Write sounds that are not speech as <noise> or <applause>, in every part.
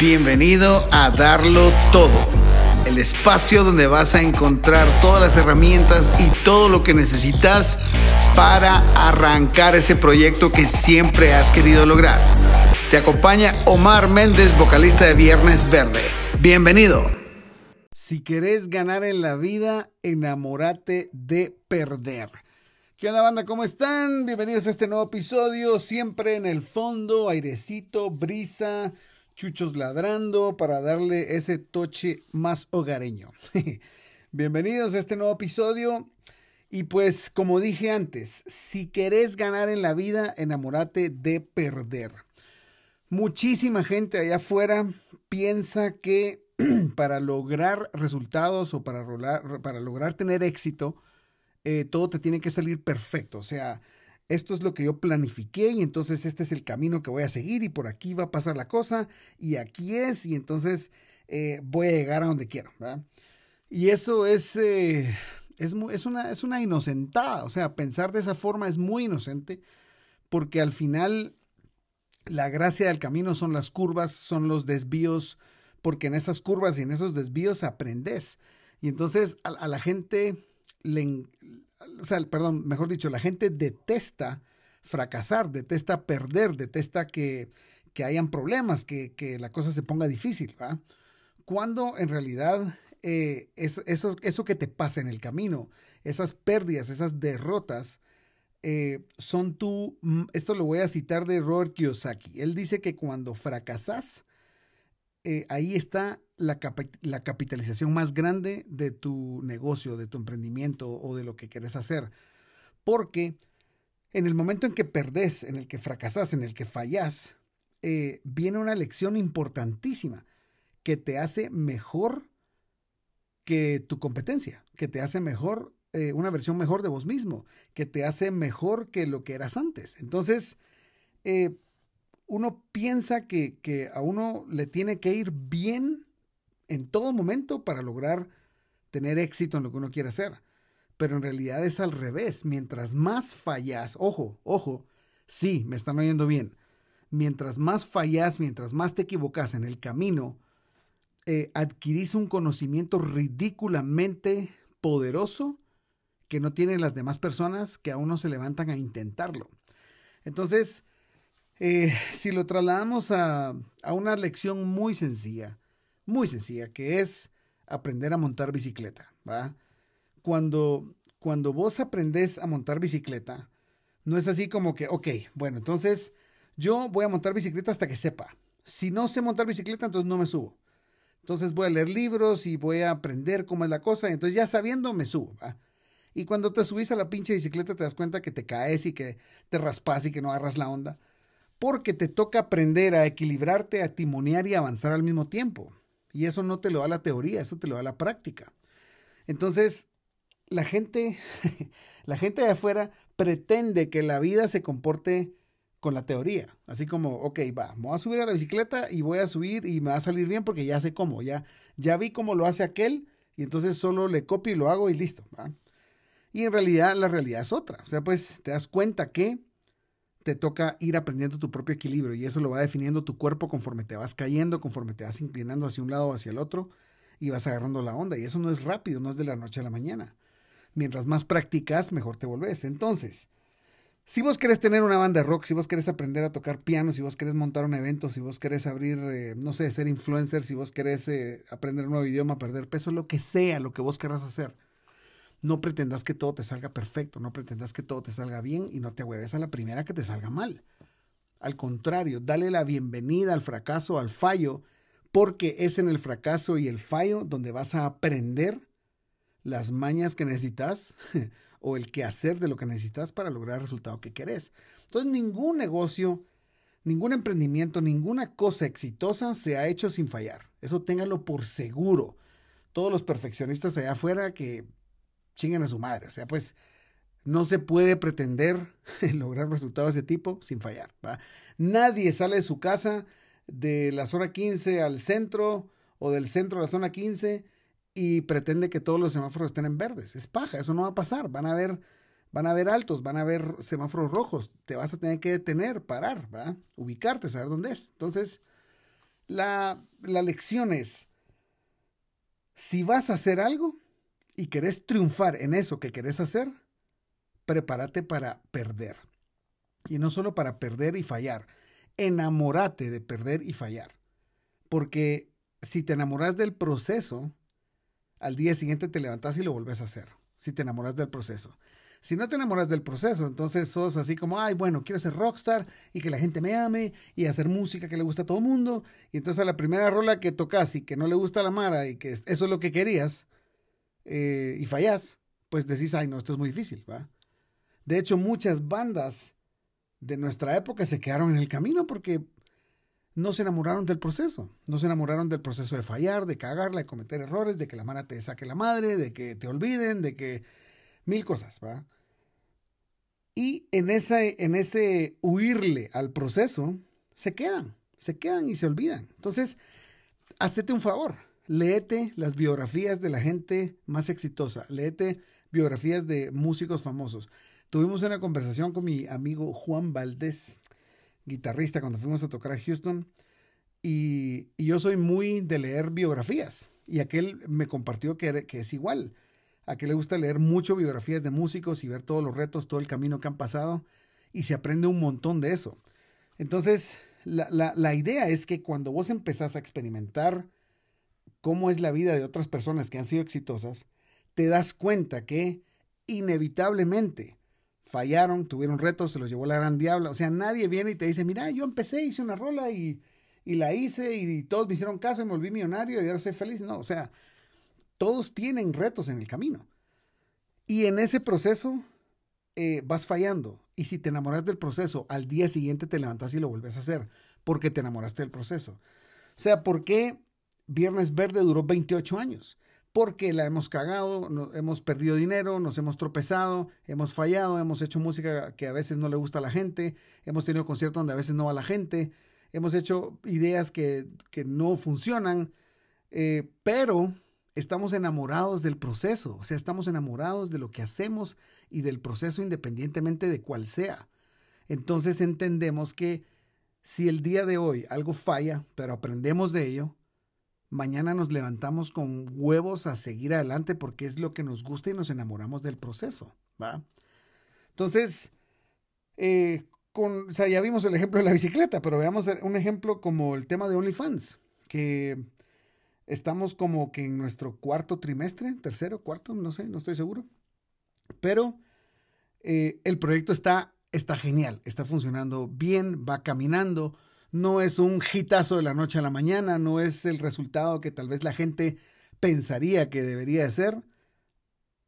Bienvenido a Darlo Todo, el espacio donde vas a encontrar todas las herramientas y todo lo que necesitas para arrancar ese proyecto que siempre has querido lograr. Te acompaña Omar Méndez, vocalista de Viernes Verde. Bienvenido. Si querés ganar en la vida, enamórate de perder. ¿Qué onda banda? ¿Cómo están? Bienvenidos a este nuevo episodio, siempre en el fondo, airecito, brisa, chuchos ladrando para darle ese toche más hogareño. <laughs> Bienvenidos a este nuevo episodio. Y pues, como dije antes, si querés ganar en la vida, enamórate de perder. Muchísima gente allá afuera piensa que <clears throat> para lograr resultados o para, para lograr tener éxito, eh, todo te tiene que salir perfecto. O sea, esto es lo que yo planifiqué y entonces este es el camino que voy a seguir y por aquí va a pasar la cosa y aquí es y entonces eh, voy a llegar a donde quiero. Y eso es, eh, es, es, una, es una inocentada, o sea, pensar de esa forma es muy inocente porque al final la gracia del camino son las curvas, son los desvíos, porque en esas curvas y en esos desvíos aprendes. Y entonces a, a la gente le, o sea, perdón, mejor dicho, la gente detesta fracasar, detesta perder, detesta que, que hayan problemas, que, que, la cosa se ponga difícil. Cuando en realidad eh, es, eso, eso que te pasa en el camino, esas pérdidas, esas derrotas, eh, son tú, mm, esto lo voy a citar de Robert Kiyosaki, él dice que cuando fracasas, eh, ahí está la, la, capitalización más grande de tu negocio, de tu emprendimiento o de lo que quieres hacer. Porque en el momento en que perdés, en el que fracasas, en el que fallas, eh, viene una lección importantísima que te hace mejor que tu competencia, que te hace mejor, eh, una versión mejor de vos mismo, que te hace mejor que lo que eras antes. Entonces, uno piensa que, a uno le tiene que ir bien en todo momento para lograr tener éxito en lo que uno quiere hacer. Pero en realidad es al revés. Mientras más fallas, ojo, ojo, sí, me están oyendo bien. Mientras más fallas, mientras más te equivocas en el camino, eh, adquirís un conocimiento ridículamente poderoso que no tienen las demás personas que aún no se levantan a intentarlo. Entonces, eh, si lo trasladamos a, una lección muy sencilla, muy sencilla, que es aprender a montar bicicleta, ¿va? Cuando, cuando vos aprendés a montar bicicleta, no es así como que, ok, bueno, entonces yo voy a montar bicicleta hasta que sepa. Si no sé montar bicicleta, entonces no me subo. Entonces voy a leer libros y voy a aprender cómo es la cosa. Entonces ya sabiendo, me subo. ¿va? Y cuando te subís a la pinche bicicleta te das cuenta que te caes y que te raspas y que no agarras la onda porque te toca aprender a equilibrarte, a timonear y avanzar al mismo tiempo. Y eso no te lo da la teoría, eso te lo da la práctica. Entonces, la gente, <laughs> la gente de afuera pretende que la vida se comporte con la teoría. Así como, ok, va, me voy a subir a la bicicleta y voy a subir y me va a salir bien porque ya sé cómo, ya, ya vi cómo lo hace aquel y entonces solo le copio y lo hago y listo. Y en realidad la realidad es otra. O sea, pues te das cuenta que te toca ir aprendiendo tu propio equilibrio y eso lo va definiendo tu cuerpo conforme te vas cayendo, conforme te vas inclinando hacia un lado o hacia el otro y vas agarrando la onda. Y eso no es rápido, no es de la noche a la mañana. Mientras más practicas, mejor te volvés. Entonces, si vos querés tener una banda rock, si vos querés aprender a tocar piano, si vos querés montar un evento, si vos querés abrir, eh, no sé, ser influencer, si vos querés eh, aprender un nuevo idioma, perder peso, lo que sea, lo que vos querrás hacer no pretendas que todo te salga perfecto, no pretendas que todo te salga bien y no te hueves a la primera que te salga mal. Al contrario, dale la bienvenida al fracaso, al fallo, porque es en el fracaso y el fallo donde vas a aprender las mañas que necesitas <laughs> o el que hacer de lo que necesitas para lograr el resultado que querés. Entonces, ningún negocio, ningún emprendimiento, ninguna cosa exitosa se ha hecho sin fallar. Eso téngalo por seguro. Todos los perfeccionistas allá afuera que chinguen a su madre. O sea, pues no se puede pretender <laughs> lograr resultados de ese tipo sin fallar. ¿va? Nadie sale de su casa de la zona 15 al centro o del centro a la zona 15 y pretende que todos los semáforos estén en verdes. Es paja, eso no va a pasar. Van a haber, van a haber altos, van a haber semáforos rojos. Te vas a tener que detener, parar, ¿va? ubicarte, saber dónde es. Entonces, La, la lección es, si vas a hacer algo y querés triunfar en eso que querés hacer, prepárate para perder. Y no solo para perder y fallar, enamórate de perder y fallar. Porque si te enamoras del proceso, al día siguiente te levantas y lo vuelves a hacer. Si te enamoras del proceso. Si no te enamoras del proceso, entonces sos así como, ay, bueno, quiero ser rockstar y que la gente me ame y hacer música que le gusta a todo el mundo. Y entonces a la primera rola que tocas y que no le gusta a la Mara y que eso es lo que querías eh, y fallas, pues decís, ay, no, esto es muy difícil, ¿va? De hecho, muchas bandas de nuestra época se quedaron en el camino porque no se enamoraron del proceso, no se enamoraron del proceso de fallar, de cagarla, de cometer errores, de que la mano te saque la madre, de que te olviden, de que mil cosas, ¿va? Y en ese, en ese huirle al proceso, se quedan, se quedan y se olvidan. Entonces, hacete un favor, léete las biografías de la gente más exitosa, léete biografías de músicos famosos. Tuvimos una conversación con mi amigo Juan Valdés, guitarrista, cuando fuimos a tocar a Houston. Y, yo soy muy de leer biografías. Y aquel me compartió que, es igual. A que le gusta leer mucho biografías de músicos y ver todos los retos, todo el camino que han pasado. Y se aprende un montón de eso. Entonces, la, la idea es que cuando vos empezás a experimentar cómo es la vida de otras personas que han sido exitosas, te das cuenta que inevitablemente fallaron, tuvieron retos, se los llevó la gran diabla. O sea, nadie viene y te dice, mira, yo empecé, hice una rola y, y la hice y todos me hicieron caso y me volví millonario y ahora soy feliz. No, o sea, todos tienen retos en el camino. Y en ese proceso eh, vas fallando. Y si te enamoras del proceso, al día siguiente te levantas y lo vuelves a hacer, porque te enamoraste del proceso. O sea, ¿por qué Viernes Verde duró 28 años? porque la hemos cagado, hemos perdido dinero, nos hemos tropezado, hemos fallado, hemos hecho música que a veces no le gusta a la gente, hemos tenido conciertos donde a veces no va la gente, hemos hecho ideas que, no funcionan, eh, pero estamos enamorados del proceso, o sea, estamos enamorados de lo que hacemos y del proceso independientemente de cuál sea. Entonces entendemos que si el día de hoy algo falla, pero aprendemos de ello, mañana nos levantamos con huevos a seguir adelante porque es lo que nos gusta y nos enamoramos del proceso, ¿va? Entonces, eh, con, o sea, ya vimos el ejemplo de la bicicleta, pero veamos un ejemplo como el tema de OnlyFans, que estamos como que en nuestro cuarto trimestre, tercero, cuarto, no sé, no estoy seguro, pero eh, el proyecto está, está genial, está funcionando bien, va caminando, no es un hitazo de la noche a la mañana, no es el resultado que tal vez la gente pensaría que debería de ser,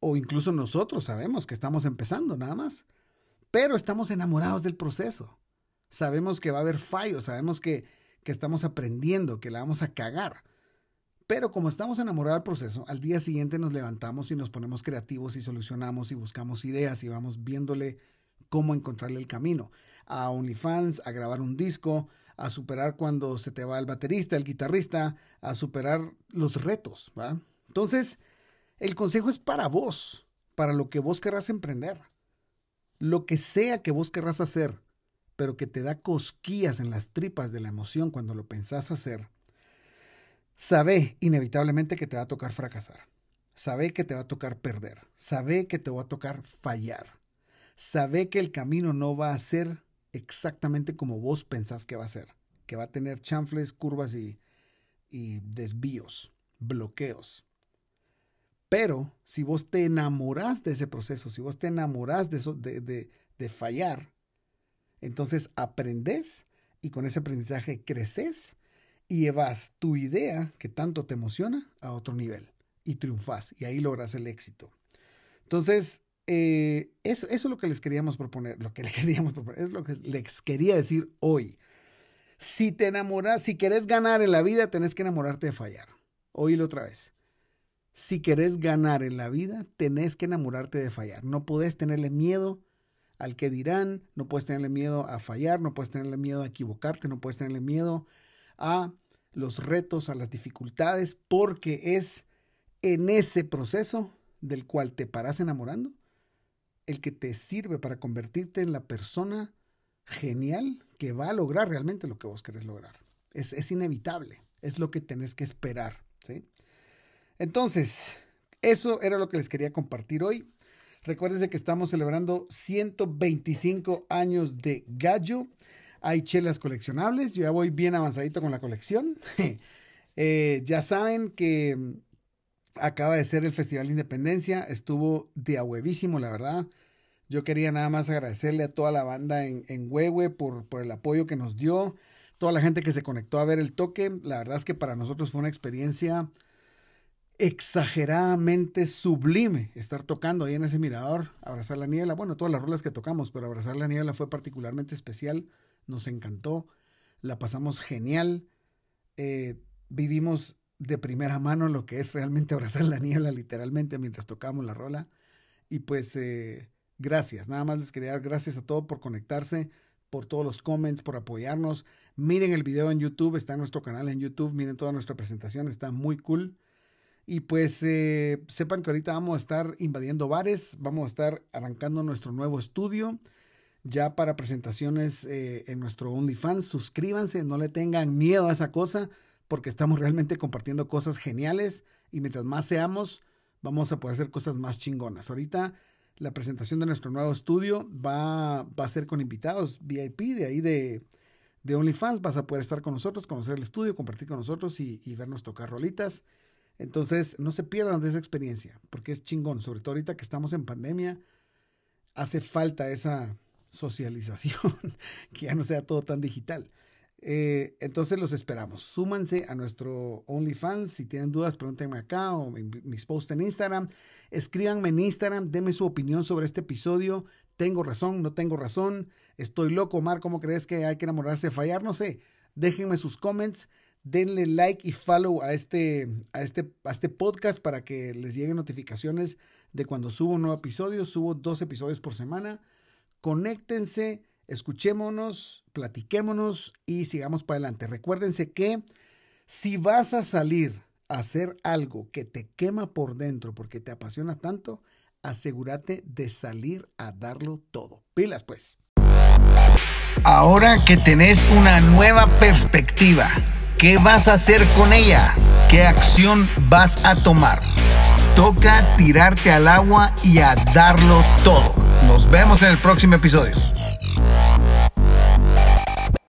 o incluso nosotros sabemos que estamos empezando nada más, pero estamos enamorados del proceso. Sabemos que va a haber fallos, sabemos que, que estamos aprendiendo, que la vamos a cagar. Pero como estamos enamorados del proceso, al día siguiente nos levantamos y nos ponemos creativos y solucionamos y buscamos ideas y vamos viéndole cómo encontrarle el camino. A OnlyFans, a grabar un disco, a superar cuando se te va el baterista, el guitarrista, a superar los retos, ¿va? Entonces, el consejo es para vos, para lo que vos querrás emprender. Lo que sea que vos querrás hacer, pero que te da cosquillas en las tripas de la emoción cuando lo pensás hacer, sabe inevitablemente que te va a tocar fracasar. Sabe que te va a tocar perder. Sabe que te va a tocar fallar. Sabe que el camino no va a ser exactamente como vos pensás que va a ser, que va a tener chanfles, curvas y, desvíos, bloqueos. Pero si vos te enamorás de ese proceso, si vos te enamorás de, eso, de, de fallar, entonces aprendes y con ese aprendizaje creces y llevas tu idea que tanto te emociona a otro nivel y triunfas y ahí logras el éxito. Entonces, eh, eso, es lo que les queríamos proponer, lo que les <laughs> queríamos proponer, es lo que les quería decir hoy. Si te enamoras, si querés ganar en la vida, tenés que enamorarte de fallar. Oílo otra vez. Si querés ganar en la vida, tenés que enamorarte de fallar. No podés tenerle miedo al que dirán, no puedes tenerle miedo a fallar, no puedes tenerle miedo a equivocarte, no puedes tenerle miedo a los retos, a las dificultades, porque es en ese proceso del cual te paras enamorando el que te sirve para convertirte en la persona genial que va a lograr realmente lo que vos querés lograr. Es, es inevitable. Es lo que tenés que esperar. ¿sí? Entonces, eso era lo que les quería compartir hoy. Recuerden que estamos celebrando 125 años de Gallo. Hay chelas coleccionables. Yo ya voy bien avanzadito con la colección. <laughs> Eh, ya saben que acaba de ser el Festival de Independencia. Estuvo de a huevísimo, la verdad. Yo quería nada más agradecerle a toda la banda en, en Huehue por, por el apoyo que nos dio. Toda la gente que se conectó a ver el toque. La verdad es que para nosotros fue una experiencia exageradamente sublime estar tocando ahí en ese mirador, abrazar la niebla, bueno, todas las rolas que tocamos, pero abrazar la niebla fue particularmente especial, nos encantó, la pasamos genial, eh, vivimos de primera mano lo que es realmente abrazar la niebla literalmente mientras tocamos la rola y pues eh, gracias, nada más les quería dar gracias a todos por conectarse, por todos los comments, por apoyarnos, miren el video en YouTube, está en nuestro canal en YouTube, miren toda nuestra presentación, está muy cool. Y pues eh, sepan que ahorita vamos a estar invadiendo bares, vamos a estar arrancando nuestro nuevo estudio ya para presentaciones eh, en nuestro OnlyFans. Suscríbanse, no le tengan miedo a esa cosa porque estamos realmente compartiendo cosas geniales y mientras más seamos, vamos a poder hacer cosas más chingonas. Ahorita la presentación de nuestro nuevo estudio va, a ser con invitados VIP de ahí de, de OnlyFans. Vas a poder estar con nosotros, conocer el estudio, compartir con nosotros y, y vernos tocar rolitas. Entonces, no se pierdan de esa experiencia, porque es chingón, sobre todo ahorita que estamos en pandemia, hace falta esa socialización, <laughs> que ya no sea todo tan digital. Eh, entonces los esperamos. Súmanse a nuestro OnlyFans. Si tienen dudas, pregúntenme acá o mis posts en Instagram. Escríbanme en Instagram, denme su opinión sobre este episodio. ¿Tengo razón? ¿No tengo razón? ¿Estoy loco, Mar? ¿Cómo crees que hay que enamorarse fallar? No sé. Déjenme sus comments denle like y follow a este, a este, a este podcast para que les lleguen notificaciones de cuando subo un nuevo episodio. Subo dos episodios por semana. Conéctense, escuchémonos, platiquémonos y sigamos para adelante. Recuérdense que si vas a salir a hacer algo que te quema por dentro porque te apasiona tanto, asegúrate de salir a darlo todo. Pilas pues. Ahora que tenés una nueva perspectiva ¿Qué vas a hacer con ella? ¿Qué acción vas a tomar? Toca tirarte al agua y a darlo todo. Nos vemos en el próximo episodio.